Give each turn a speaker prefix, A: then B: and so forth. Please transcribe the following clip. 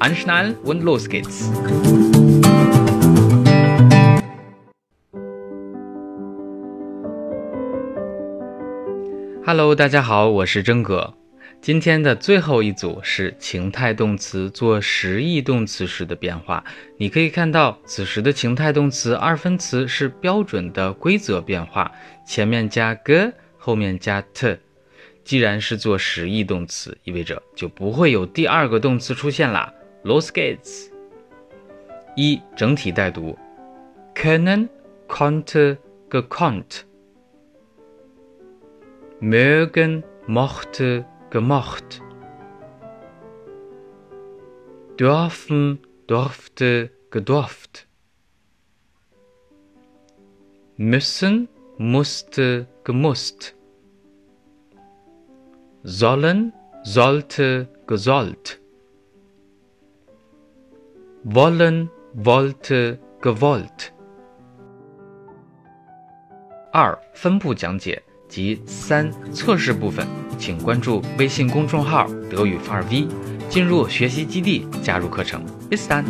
A: Anschnallen und los geht's! Hello，大家好，我是真哥。今天的最后一组是情态动词做实义动词时的变化。你可以看到，此时的情态动词二分词是标准的规则变化，前面加 g，后面加 t。既然是做实义动词，意味着就不会有第二个动词出现啦。Los geht's。一整体带读：können, konnte, gekonnt。mögen, mochte, gemocht, dürfen, durfte, gedurft, müssen, musste, gemusst, sollen, sollte, gesollt, Wollen, Volte gewollt。二分步讲解。及三测试部分，请关注微信公众号“德语范儿 V”，进入学习基地，加入课程。Bis dann。